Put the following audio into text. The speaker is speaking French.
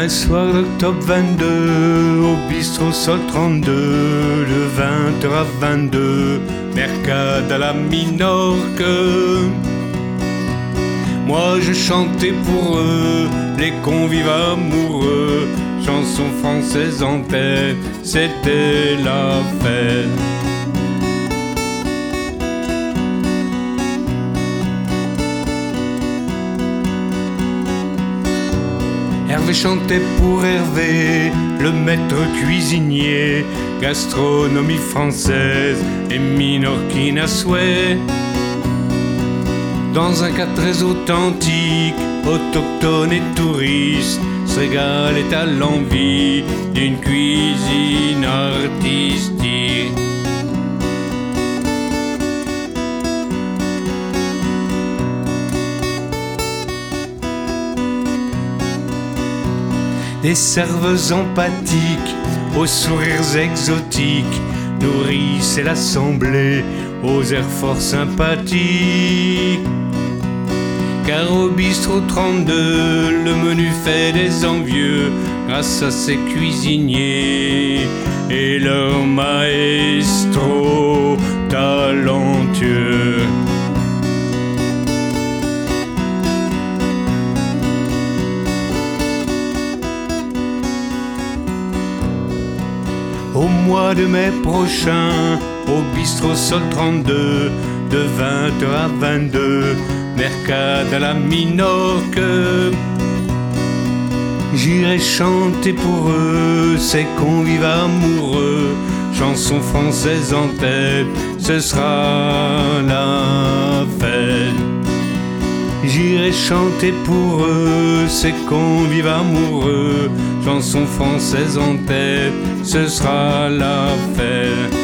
Un soir d'octobre 22, au bistrot Sol 32, de 20h à 22, Mercade à la Minorque. Moi je chantais pour eux, les convives amoureux, chansons françaises en tête, c'était la fête. Hervé chantait pour Hervé, le maître cuisinier, gastronomie française et minorquine à souhait. Dans un cas très authentique, autochtone et touriste, se régalait à l'envie d'une cuisine artistique. Des serveuses empathiques, aux sourires exotiques, nourrissent l'assemblée aux airs fort sympathiques. Car au bistrot 32, le menu fait des envieux grâce à ses cuisiniers et leur maestro Au mois de mai prochain, au bistrot Sol 32, de 20h à 22, Mercade à la Minorque. J'irai chanter pour eux ces convives amoureux, chansons françaises en tête, ce sera la chanter pour eux ces convives amoureux, chansons françaises en tête, ce sera la fête.